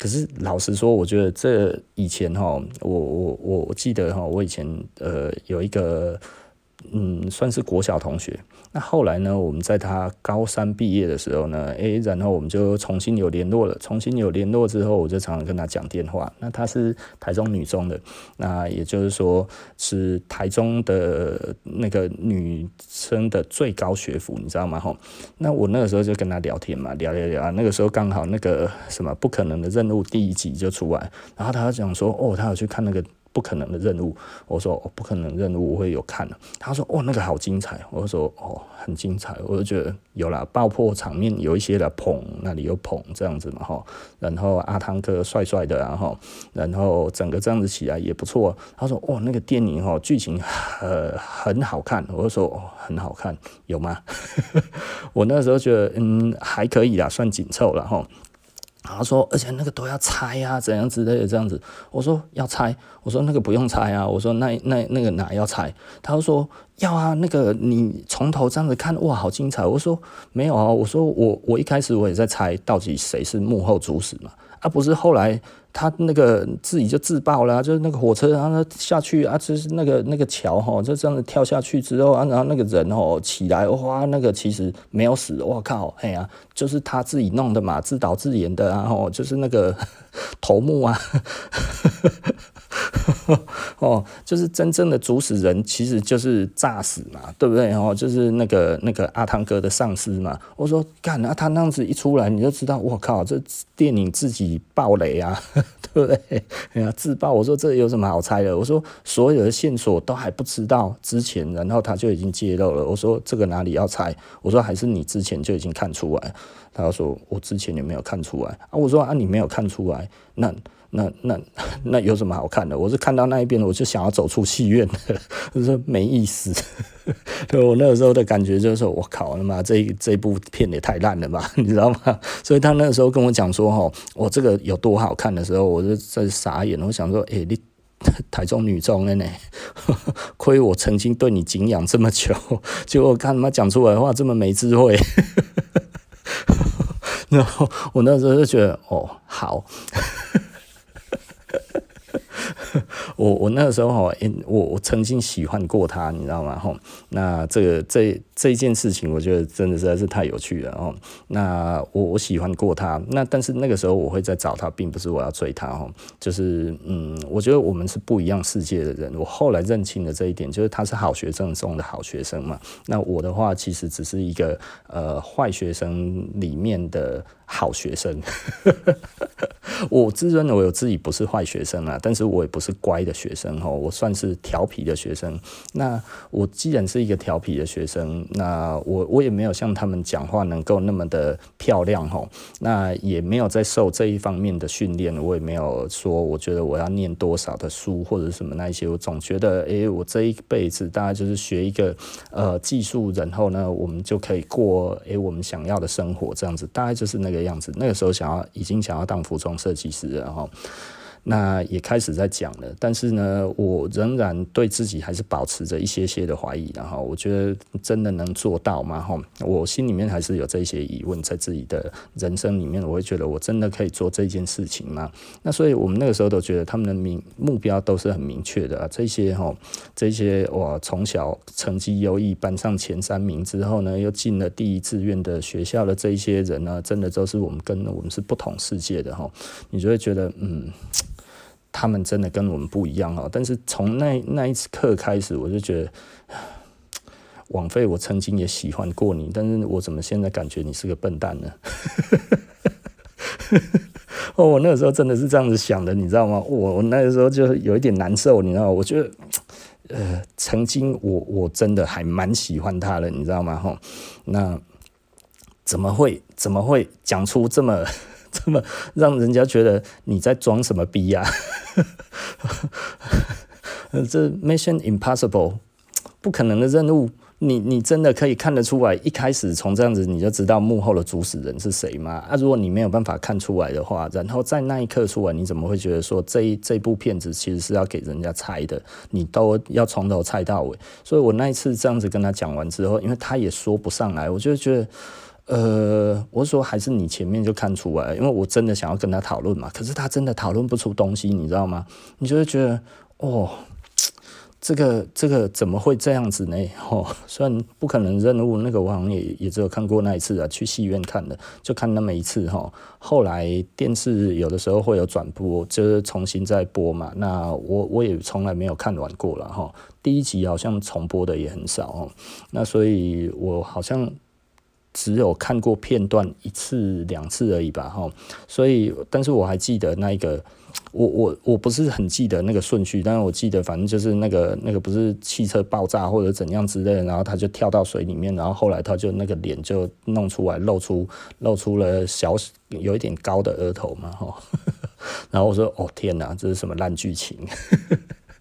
可是老实说，我觉得这以前哈，我我我我记得哈，我以前呃有一个。嗯，算是国小同学。那后来呢，我们在他高三毕业的时候呢，诶、然后我们就重新有联络了。重新有联络之后，我就常常跟他讲电话。那他是台中女中的，那也就是说是台中的那个女生的最高学府，你知道吗？吼，那我那个时候就跟他聊天嘛，聊聊聊。那个时候刚好那个什么不可能的任务第一集就出来，然后他讲说，哦，他有去看那个。不可能的任务，我说哦，不可能任务我会有看的。他说哦，那个好精彩，我说哦，很精彩，我就觉得有啦，爆破场面有一些的捧，那里有捧这样子嘛哈，然后阿汤哥帅帅的然后，然后整个这样子起来也不错。他说哦，那个电影哈剧情呃很好看，我就说哦很好看，有吗？我那时候觉得嗯还可以啦，算紧凑了哈。他说，而且那个都要拆啊，怎样之类的这样子。我说要拆，我说那个不用拆啊。我说那那那个哪要拆？他说要啊，那个你从头这样子看，哇，好精彩。我说没有啊，我说我我一开始我也在猜到底谁是幕后主使嘛，啊不是后来。他那个自己就自爆了，就是那个火车，然后他下去啊，就是那个那个桥哈，就这样子跳下去之后啊，然后那个人哦起来，哇，那个其实没有死，我靠，哎呀，就是他自己弄的嘛，自导自演的，然后就是那个头目啊。哦，就是真正的主使人，其实就是诈死嘛，对不对？哦，就是那个那个阿汤哥的上司嘛。我说干啊，他那样子一出来，你就知道，我靠，这电影自己爆雷啊，对不对？哎呀，自爆。我说这有什么好猜的？我说所有的线索都还不知道之前，然后他就已经揭露了。我说这个哪里要猜？我说还是你之前就已经看出来。他说我之前也没有看出来啊。我说啊，你没有看出来，那。那那那有什么好看的？我是看到那一边，我就想要走出戏院的，我说没意思。对，我那个时候的感觉就是，我靠，他妈这这部片也太烂了吧，你知道吗？所以他那个时候跟我讲说，哈，我这个有多好看的时候，我就在傻眼。我想说，哎、欸，你台中女中的呢？亏我曾经对你敬仰这么久，结果看他妈讲出来的话这么没智慧。然后我那时候就觉得，哦，好。我我那个时候哈，我我曾经喜欢过他，你知道吗？哈，那这个这这件事情，我觉得真的实在是太有趣了哦。那我我喜欢过他，那但是那个时候我会在找他，并不是我要追他哈，就是嗯，我觉得我们是不一样世界的人。我后来认清了这一点，就是他是好学生中的好学生嘛。那我的话，其实只是一个呃坏学生里面的好学生。我自认为我自己不是坏学生啊，但是我也不是乖的学生哦，我算是调皮的学生。那我既然是一个调皮的学生，那我我也没有像他们讲话能够那么的漂亮哦，那也没有在受这一方面的训练，我也没有说我觉得我要念多少的书或者什么那一些，我总觉得哎，我这一辈子大概就是学一个呃技术，然后呢，我们就可以过哎我们想要的生活这样子，大概就是那个样子。那个时候想要已经想要当服装设计师，然后。那也开始在讲了，但是呢，我仍然对自己还是保持着一些些的怀疑，然后我觉得真的能做到吗？哈，我心里面还是有这些疑问，在自己的人生里面，我会觉得我真的可以做这件事情吗？那所以我们那个时候都觉得他们的明目标都是很明确的啊，这些哈，这些哇，从小成绩优异，班上前三名之后呢，又进了第一志愿的学校的这一些人呢，真的都是我们跟我们是不同世界的哈，你就会觉得嗯。他们真的跟我们不一样哦，但是从那那一次课开始，我就觉得，枉费我曾经也喜欢过你，但是我怎么现在感觉你是个笨蛋呢？哦，我那个时候真的是这样子想的，你知道吗？我我那个时候就有一点难受，你知道吗？我觉得，呃，曾经我我真的还蛮喜欢他的，你知道吗？哈，那怎么会怎么会讲出这么？这么让人家觉得你在装什么逼呀？这 Mission Impossible 不可能的任务，你你真的可以看得出来？一开始从这样子你就知道幕后的主使人是谁吗？啊，如果你没有办法看出来的话，然后在那一刻出来，你怎么会觉得说这这部片子其实是要给人家猜的？你都要从头猜到尾。所以我那一次这样子跟他讲完之后，因为他也说不上来，我就觉得。呃，我说还是你前面就看出来，因为我真的想要跟他讨论嘛，可是他真的讨论不出东西，你知道吗？你就会觉得哦。这个这个怎么会这样子呢？哦，虽然不可能任务那个，我好像也也只有看过那一次啊，去戏院看的，就看那么一次哈。后来电视有的时候会有转播，就是重新再播嘛。那我我也从来没有看完过了哈。第一集好像重播的也很少哦。那所以我好像只有看过片段一次两次而已吧哈。所以，但是我还记得那一个。我我我不是很记得那个顺序，但是我记得反正就是那个那个不是汽车爆炸或者怎样之类的，然后他就跳到水里面，然后后来他就那个脸就弄出来，露出露出了小有一点高的额头嘛，哈，然后我说哦天哪，这是什么烂剧情？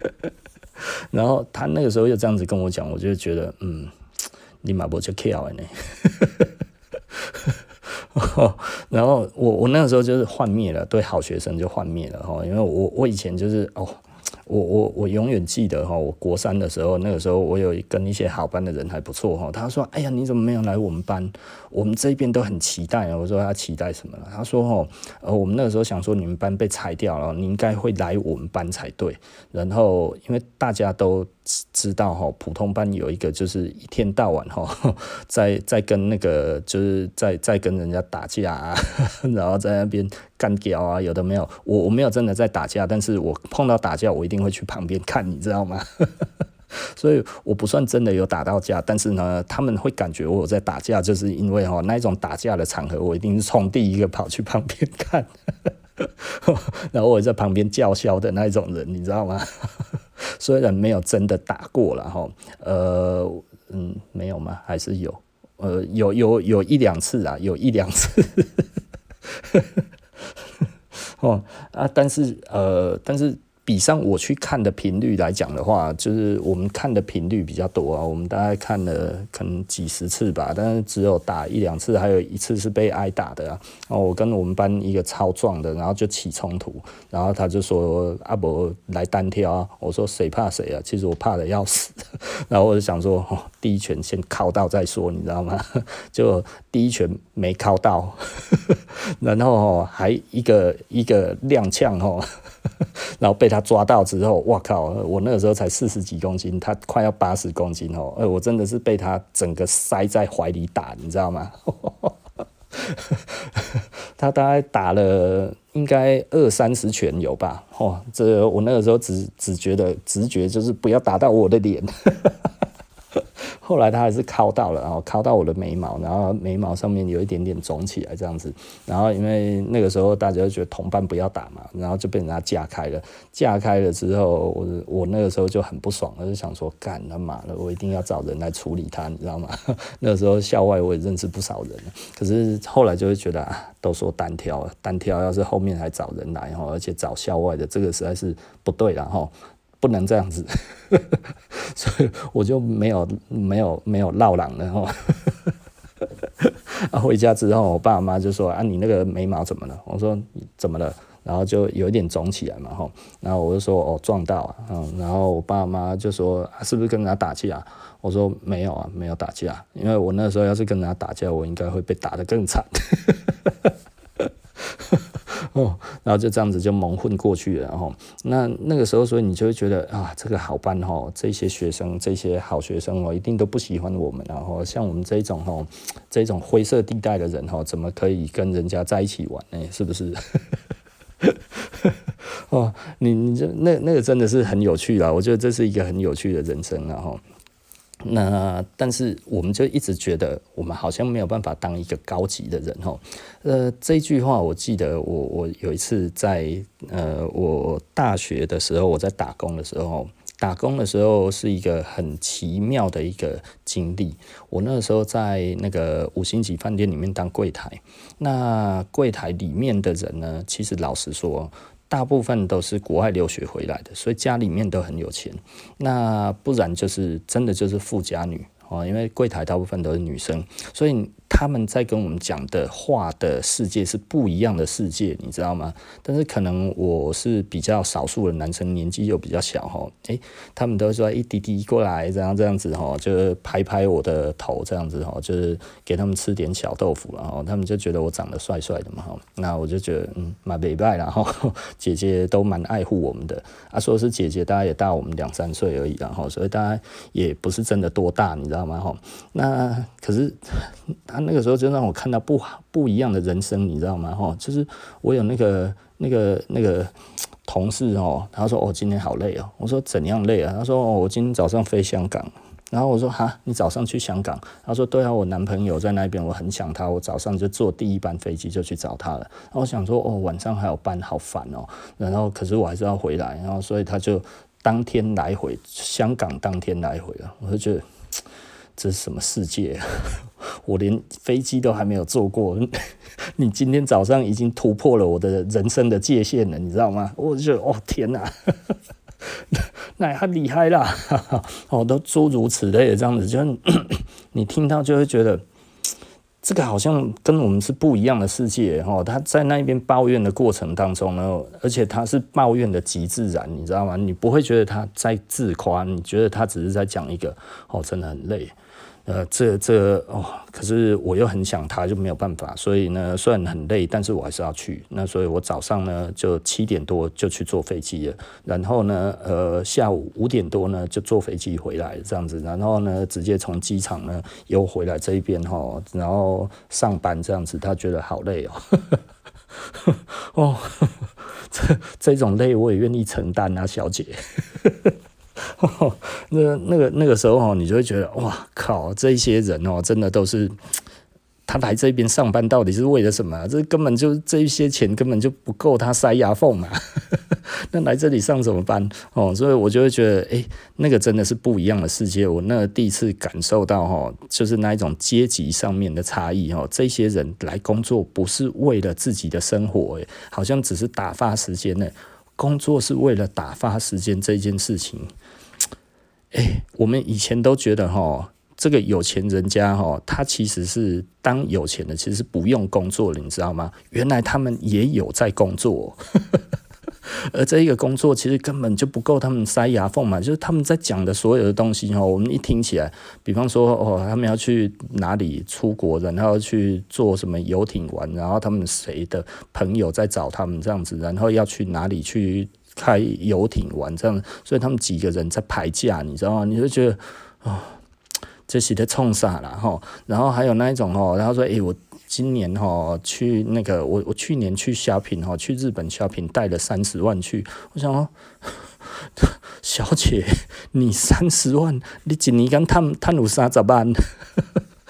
然后他那个时候又这样子跟我讲，我就觉得嗯，你马不就 k 了呢？然后我我那个时候就是幻灭了，对好学生就幻灭了哈，因为我我以前就是哦。我我我永远记得哈，我国三的时候，那个时候我有跟一些好班的人还不错哈。他说：“哎呀，你怎么没有来我们班？我们这边都很期待啊。”我说：“他期待什么了？”他说：“哦，呃，我们那个时候想说你们班被裁掉了，你应该会来我们班才对。然后因为大家都知道哈，普通班有一个就是一天到晚哈，在在跟那个就是在在跟人家打架啊，然后在那边。”干掉啊，有的没有，我我没有真的在打架，但是我碰到打架，我一定会去旁边看，你知道吗？所以我不算真的有打到架，但是呢，他们会感觉我在打架，就是因为哈那一种打架的场合，我一定是冲第一个跑去旁边看，然后我在旁边叫嚣的那一种人，你知道吗？虽然没有真的打过了哈，呃，嗯，没有吗？还是有，呃，有有有一两次啊，有一两次。哦啊，但是呃，但是。比上我去看的频率来讲的话，就是我们看的频率比较多啊，我们大概看了可能几十次吧，但是只有打一两次，还有一次是被挨打的啊。然后我跟我们班一个超壮的，然后就起冲突，然后他就说阿伯来单挑啊，我说谁怕谁啊？其实我怕的要死，然后我就想说，哦，第一拳先靠到再说，你知道吗？就第一拳没靠到，然后哦还一个一个踉跄哦。然后被他抓到之后，哇靠！我那个时候才四十几公斤，他快要八十公斤哦，哎我真的是被他整个塞在怀里打，你知道吗？他大概打了应该二三十拳有吧？哦，这我那个时候只只觉得直觉就是不要打到我的脸。后来他还是敲到了，然后敲到我的眉毛，然后眉毛上面有一点点肿起来这样子。然后因为那个时候大家就觉得同伴不要打嘛，然后就被人家架开了。架开了之后，我我那个时候就很不爽，我就想说干他妈的，我一定要找人来处理他，你知道吗？那个时候校外我也认识不少人，可是后来就会觉得啊，都说单挑，单挑要是后面还找人来然后，而且找校外的，这个实在是不对了哈。不能这样子，所以我就没有没有没有闹嚷了哈。啊，回家之后，我爸妈就说：“啊，你那个眉毛怎么了？”我说：“怎么了？”然后就有一点肿起来嘛，哈。然后我就说：“哦，撞到啊。”嗯，然后我爸妈就说：“，是不是跟人家打架？”我说：“没有啊，没有打架。因为我那时候要是跟人家打架，我应该会被打得更惨。”哦，然后就这样子就蒙混过去了，然后那那个时候，所以你就会觉得啊，这个好班哈，这些学生，这些好学生哦，一定都不喜欢我们，然后像我们这种哈，这种灰色地带的人哈，怎么可以跟人家在一起玩呢？是不是？哦，你你这那那个真的是很有趣啦，我觉得这是一个很有趣的人生，然后。那但是我们就一直觉得我们好像没有办法当一个高级的人哈，呃，这句话我记得我我有一次在呃我大学的时候，我在打工的时候，打工的时候是一个很奇妙的一个经历。我那时候在那个五星级饭店里面当柜台，那柜台里面的人呢，其实老实说。大部分都是国外留学回来的，所以家里面都很有钱。那不然就是真的就是富家女哦，因为柜台大部分都是女生，所以他们在跟我们讲的话的世界是不一样的世界，你知道吗？但是可能我是比较少数的男生，年纪又比较小哈，诶，他们都说一滴滴过来，然后这样子哈，就是拍拍我的头这样子哈，就是给他们吃点小豆腐，然后他们就觉得我长得帅帅的嘛哈，那我就觉得嗯蛮美拜然后 姐姐都蛮爱护我们的，啊说是姐姐，大家也大我们两三岁而已，然后所以大家也不是真的多大，你知道吗哈？那可是那个时候就让我看到不不一样的人生，你知道吗？哈，就是我有那个那个那个同事哦，他说哦，今天好累哦。我说怎样累啊？他说哦，我今天早上飞香港。然后我说哈，你早上去香港？他说对啊，我男朋友在那边，我很想他，我早上就坐第一班飞机就去找他了。然后我想说哦，晚上还有班，好烦哦。然后可是我还是要回来，然后所以他就当天来回香港，当天来回了。我就觉得。这是什么世界啊？我连飞机都还没有坐过，你今天早上已经突破了我的人生的界限了，你知道吗？我就哦天哪，那太厉害了，哦都诸如此类的这样子，就 你听到就会觉得这个好像跟我们是不一样的世界哦。他在那边抱怨的过程当中呢，而且他是抱怨的极自然，你知道吗？你不会觉得他在自夸，你觉得他只是在讲一个哦，真的很累。呃，这这哦，可是我又很想他，就没有办法。所以呢，虽然很累，但是我还是要去。那所以我早上呢，就七点多就去坐飞机了。然后呢，呃，下午五点多呢，就坐飞机回来这样子。然后呢，直接从机场呢又回来这一边哈，然后上班这样子。他觉得好累哦，哦，这这种累我也愿意承担啊，小姐。那那个那个时候哦你就会觉得哇靠，这些人哦，真的都是他来这边上班，到底是为了什么？这根本就这一些钱根本就不够他塞牙缝嘛。那来这里上什么班哦？所以我就会觉得，哎，那个真的是不一样的世界。我那第一次感受到哈，就是那一种阶级上面的差异哈。这些人来工作不是为了自己的生活，哎，好像只是打发时间呢。工作是为了打发时间这件事情，哎，我们以前都觉得哈，这个有钱人家哈，他其实是当有钱的，其实是不用工作的，你知道吗？原来他们也有在工作。而这一个工作其实根本就不够他们塞牙缝嘛，就是他们在讲的所有的东西哈，我们一听起来，比方说哦，他们要去哪里出国，然后去坐什么游艇玩，然后他们谁的朋友在找他们这样子，然后要去哪里去开游艇玩这样，所以他们几个人在排假，你知道吗？你就觉得啊、哦，这是在冲啥了哈？然后还有那一种哦，然后说哎我。今年哈去那个我我去年去 shopping 哈去日本 shopping 带了三十万去，我想说，小姐你三十万你一年敢赚赚有三十万？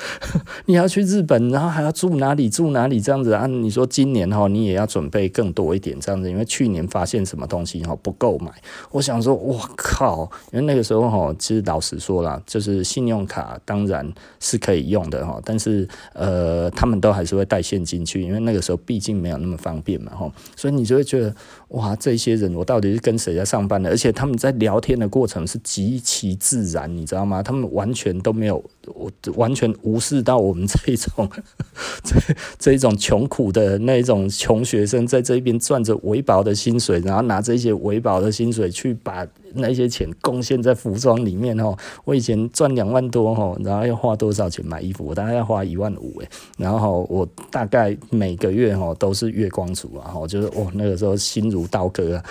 你要去日本，然后还要住哪里住哪里这样子啊？你说今年哈，你也要准备更多一点这样子，因为去年发现什么东西哈不够买。我想说，我靠！因为那个时候哈，其实老实说啦，就是信用卡当然是可以用的哈，但是呃，他们都还是会带现金去，因为那个时候毕竟没有那么方便嘛哈，所以你就会觉得。哇，这些人我到底是跟谁在上班的？而且他们在聊天的过程是极其自然，你知道吗？他们完全都没有，我完全无视到我们这一种 这这一种穷苦的那一种穷学生，在这边赚着微薄的薪水，然后拿这些微薄的薪水去把那些钱贡献在服装里面哦。我以前赚两万多哈，然后要花多少钱买衣服？我大概要花一万五诶，然后我大概每个月哈都是月光族啊，哈，就是哦那个时候心如。刀割啊，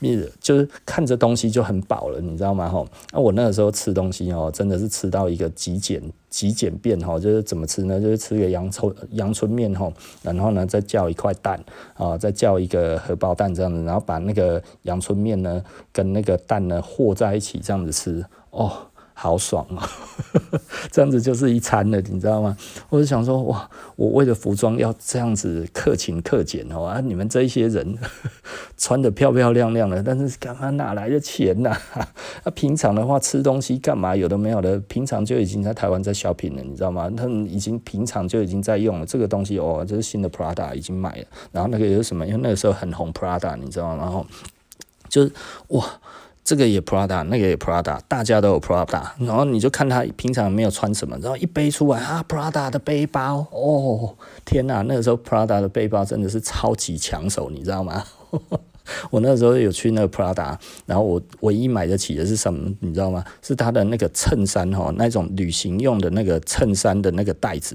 就是看着东西就很饱了，你知道吗？吼，那我那个时候吃东西哦，真的是吃到一个极简极简便哈，就是怎么吃呢？就是吃个阳春阳春面吼，然后呢再叫一块蛋啊，再叫一个荷包蛋这样子，然后把那个阳春面呢跟那个蛋呢和在一起这样子吃哦。好爽啊！这样子就是一餐了，你知道吗？我就想说，哇，我为了服装要这样子克勤克俭哦啊！你们这一些人 穿得漂漂亮亮的，但是干嘛哪来的钱呐？啊，平常的话吃东西干嘛？有的没有的，平常就已经在台湾在 shopping 了，你知道吗？他们已经平常就已经在用了这个东西哦，这是新的 Prada 已经买了，然后那个有什么？因为那个时候很红 Prada，你知道吗？然后就是哇。这个也 Prada，那个也 Prada，大家都有 Prada，然后你就看他平常没有穿什么，然后一背出来啊，Prada 的背包，哦，天哪，那个时候 Prada 的背包真的是超级抢手，你知道吗？我那时候有去那个 Prada，然后我唯一买得起的是什么，你知道吗？是他的那个衬衫哈，那种旅行用的那个衬衫的那个袋子，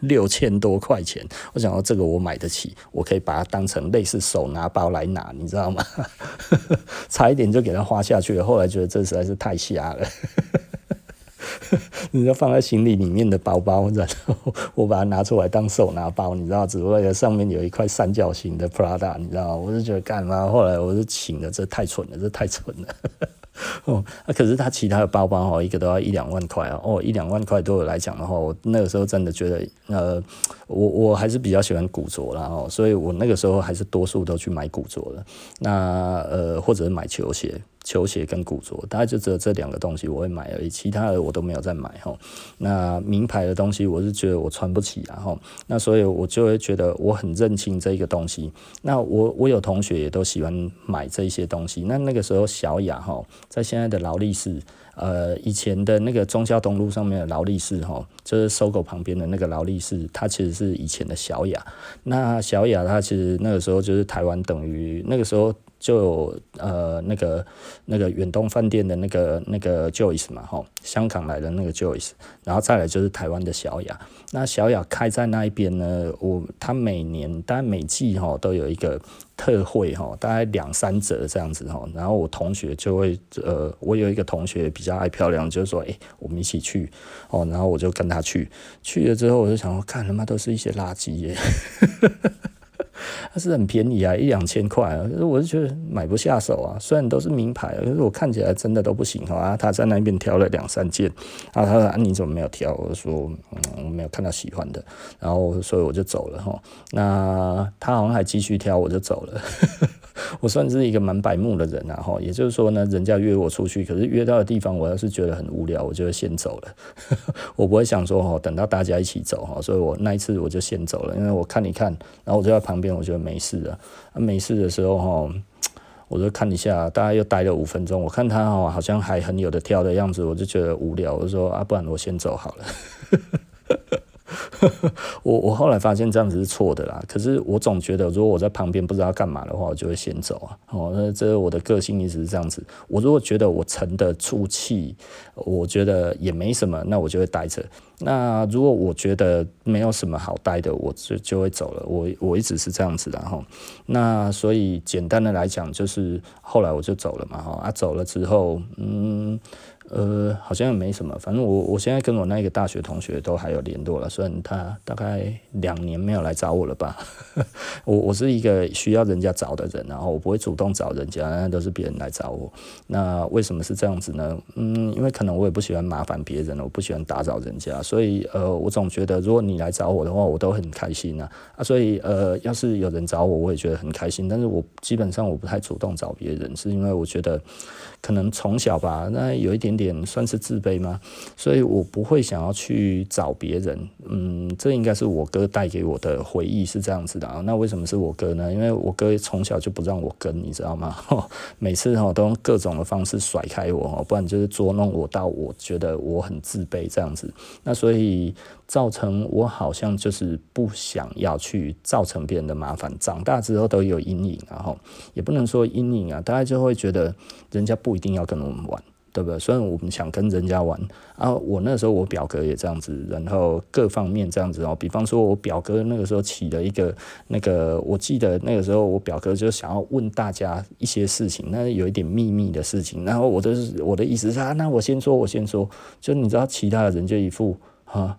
六千多块钱。我想说这个我买得起，我可以把它当成类似手拿包来拿，你知道吗？差一点就给它花下去了，后来觉得这实在是太瞎了。你就放在行李里面的包包，然后我把它拿出来当手拿包，你知道，只为了上面有一块三角形的 Prada，你知道，我就觉得干嘛？后来我就醒了，这太蠢了，这太蠢了。哦，啊，可是他其他的包包哦，一个都要一两万块啊，哦，一两万块对我来讲的话，我那个时候真的觉得，呃，我我还是比较喜欢古着啦哦，所以我那个时候还是多数都去买古着的，那呃，或者是买球鞋。球鞋跟古着，大概就只有这两个东西我会买而已，其他的我都没有再买哈。那名牌的东西，我是觉得我穿不起啊哈。那所以我就会觉得我很认清这个东西。那我我有同学也都喜欢买这些东西。那那个时候小雅哈，在现在的劳力士，呃，以前的那个忠孝东路上面的劳力士哈，就是搜狗旁边的那个劳力士，它其实是以前的小雅。那小雅它其实那个时候就是台湾等于那个时候。就有呃那个那个远东饭店的那个那个 Joyce 嘛吼，香港来的那个 Joyce，然后再来就是台湾的小雅。那小雅开在那一边呢，我他每年大概每季哈都有一个特惠哈，大概两三折这样子哈。然后我同学就会呃，我有一个同学比较爱漂亮，就是说诶、我们一起去哦。然后我就跟他去，去了之后我就想说，看他妈都是一些垃圾耶。它是很便宜啊，一两千块啊，可是我就觉得买不下手啊。虽然都是名牌，可是我看起来真的都不行啊。他在那边挑了两三件，啊，他说啊，你怎么没有挑？我说嗯，我没有看到喜欢的，然后所以我就走了哈。那他好像还继续挑，我就走了。我算是一个蛮白目的人啊哈，也就是说呢，人家约我出去，可是约到的地方，我要是觉得很无聊，我就会先走了。我不会想说哈，等到大家一起走哈，所以我那一次我就先走了，因为我看一看，然后我就在旁边，我觉得没事了。啊，没事的时候哈，我就看一下，大概又待了五分钟，我看他哈好像还很有的挑的样子，我就觉得无聊，我就说啊，不然我先走好了。我我后来发现这样子是错的啦，可是我总觉得如果我在旁边不知道干嘛的话，我就会先走啊。哦，那这是我的个性一直是这样子。我如果觉得我沉得住气，我觉得也没什么，那我就会待着。那如果我觉得没有什么好待的，我就就会走了。我我一直是这样子的哈。那所以简单的来讲，就是后来我就走了嘛哈。啊，走了之后，嗯。呃，好像也没什么，反正我我现在跟我那个大学同学都还有联络了，虽然他大概两年没有来找我了吧。我我是一个需要人家找的人，然后我不会主动找人家，都是别人来找我。那为什么是这样子呢？嗯，因为可能我也不喜欢麻烦别人，我不喜欢打扰人家，所以呃，我总觉得如果你来找我的话，我都很开心啊啊，所以呃，要是有人找我，我也觉得很开心。但是我基本上我不太主动找别人，是因为我觉得。可能从小吧，那有一点点算是自卑吗，所以我不会想要去找别人。嗯，这应该是我哥带给我的回忆是这样子的啊。那为什么是我哥呢？因为我哥从小就不让我跟，你知道吗？每次哈都用各种的方式甩开我，不然就是捉弄我到我觉得我很自卑这样子。那所以。造成我好像就是不想要去造成别人的麻烦，长大之后都有阴影，然后也不能说阴影啊，大家就会觉得人家不一定要跟我们玩，对不对？虽然我们想跟人家玩啊，我那时候我表哥也这样子，然后各方面这样子哦，比方说我表哥那个时候起了一个那个，我记得那个时候我表哥就想要问大家一些事情，那有一点秘密的事情，然后我的我的意思是啊，那我先说，我先说，就你知道其他的人就一副啊。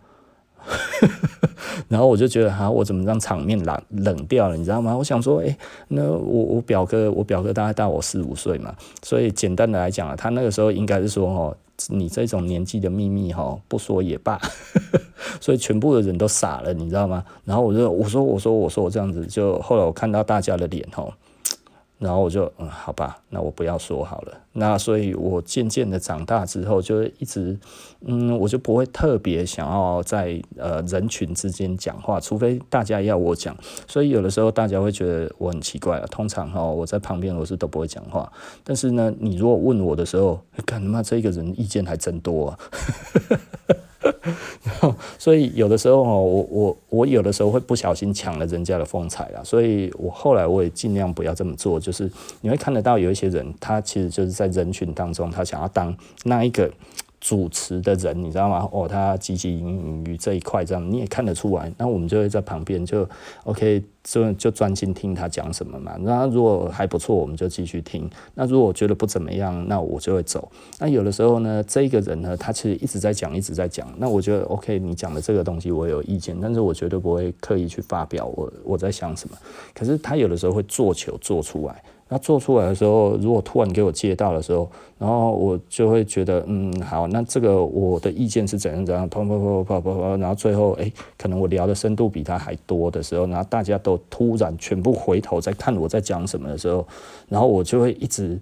然后我就觉得哈，我怎么让场面冷冷掉了，你知道吗？我想说，诶，那我我表哥，我表哥大概大我四五岁嘛，所以简单的来讲啊，他那个时候应该是说，哦，你这种年纪的秘密，哈，不说也罢。所以全部的人都傻了，你知道吗？然后我就我说我说我说我这样子，就后来我看到大家的脸，哈。然后我就嗯，好吧，那我不要说好了。那所以，我渐渐的长大之后，就一直嗯，我就不会特别想要在呃人群之间讲话，除非大家要我讲。所以有的时候大家会觉得我很奇怪啊。通常哈，我在旁边我是都不会讲话。但是呢，你如果问我的时候，干他妈这个人意见还真多啊。所以有的时候哦，我我我有的时候会不小心抢了人家的风采啊，所以我后来我也尽量不要这么做。就是你会看得到有一些人，他其实就是在人群当中，他想要当那一个。主持的人，你知道吗？哦，他汲汲营营于这一块，这样你也看得出来。那我们就会在旁边就 OK，就就专心听他讲什么嘛。那如果还不错，我们就继续听。那如果觉得不怎么样，那我就会走。那有的时候呢，这个人呢，他其实一直在讲，一直在讲。那我觉得 OK，你讲的这个东西我有意见，但是我绝对不会刻意去发表我我在想什么。可是他有的时候会做球做出来。那做出来的时候，如果突然给我接到的时候，然后我就会觉得，嗯，好，那这个我的意见是怎样怎样，砰砰砰砰砰砰，然后最后，诶，可能我聊的深度比他还多的时候，然后大家都突然全部回头在看我在讲什么的时候，然后我就会一直。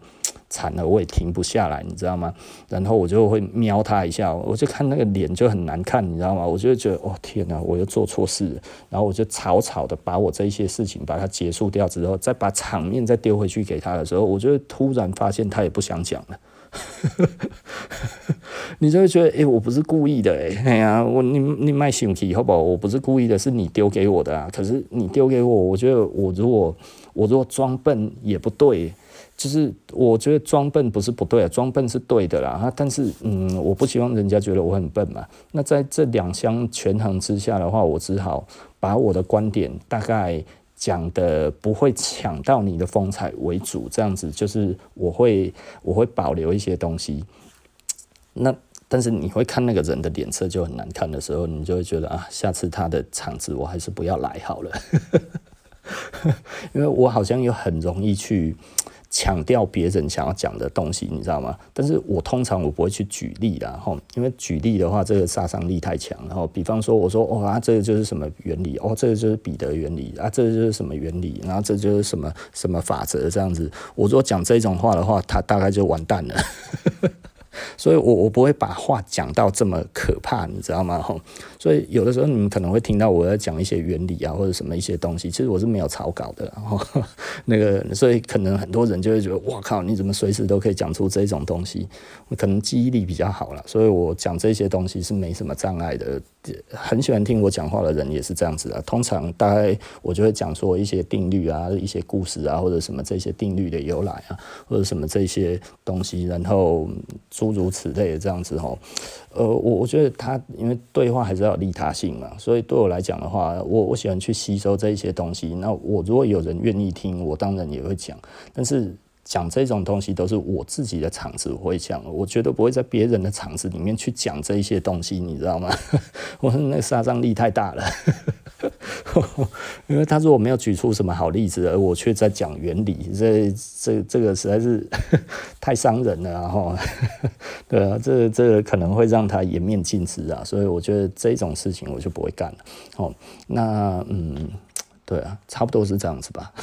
惨了，我也停不下来，你知道吗？然后我就会瞄他一下，我就看那个脸就很难看，你知道吗？我就觉得，哦天哪，我又做错事。然后我就草草的把我这一些事情把它结束掉之后，再把场面再丢回去给他的时候，我就突然发现他也不想讲了。你就会觉得，哎、我不是故意的、欸，哎，呀，我你你卖身体好不好？我不是故意的，是你丢给我的啊。可是你丢给我，我觉得我如果我如果装笨也不对。就是我觉得装笨不是不对啊，装笨是对的啦。但是嗯，我不希望人家觉得我很笨嘛。那在这两相权衡之下的话，我只好把我的观点大概讲的不会抢到你的风采为主，这样子就是我会我会保留一些东西。那但是你会看那个人的脸色就很难看的时候，你就会觉得啊，下次他的场子我还是不要来好了，因为我好像又很容易去。强调别人想要讲的东西，你知道吗？但是我通常我不会去举例啦，吼，因为举例的话，这个杀伤力太强。然后，比方说，我说，哦啊，这个就是什么原理？哦，这个就是彼得原理啊，这个就是什么原理？然后这就是什么什么法则？这样子，我如果讲这种话的话，他大概就完蛋了。所以我我不会把话讲到这么可怕，你知道吗？所以有的时候你们可能会听到我在讲一些原理啊，或者什么一些东西，其实我是没有草稿的，然后 那个，所以可能很多人就会觉得，哇靠，你怎么随时都可以讲出这种东西？我可能记忆力比较好了，所以我讲这些东西是没什么障碍的。很喜欢听我讲话的人也是这样子啊，通常大概我就会讲说一些定律啊，一些故事啊，或者什么这些定律的由来啊，或者什么这些东西，然后诸如此类的这样子吼。呃，我我觉得他因为对话还是要利他性嘛，所以对我来讲的话，我我喜欢去吸收这一些东西。那我如果有人愿意听，我当然也会讲，但是。讲这种东西都是我自己的场子，我会讲，我绝对不会在别人的场子里面去讲这一些东西，你知道吗？我说那杀伤力太大了，因为他说我没有举出什么好例子，而我却在讲原理，这这这个实在是 太伤人了，哈对啊，这这可能会让他颜面尽失啊，所以我觉得这种事情我就不会干了。哦，那嗯，对啊，差不多是这样子吧。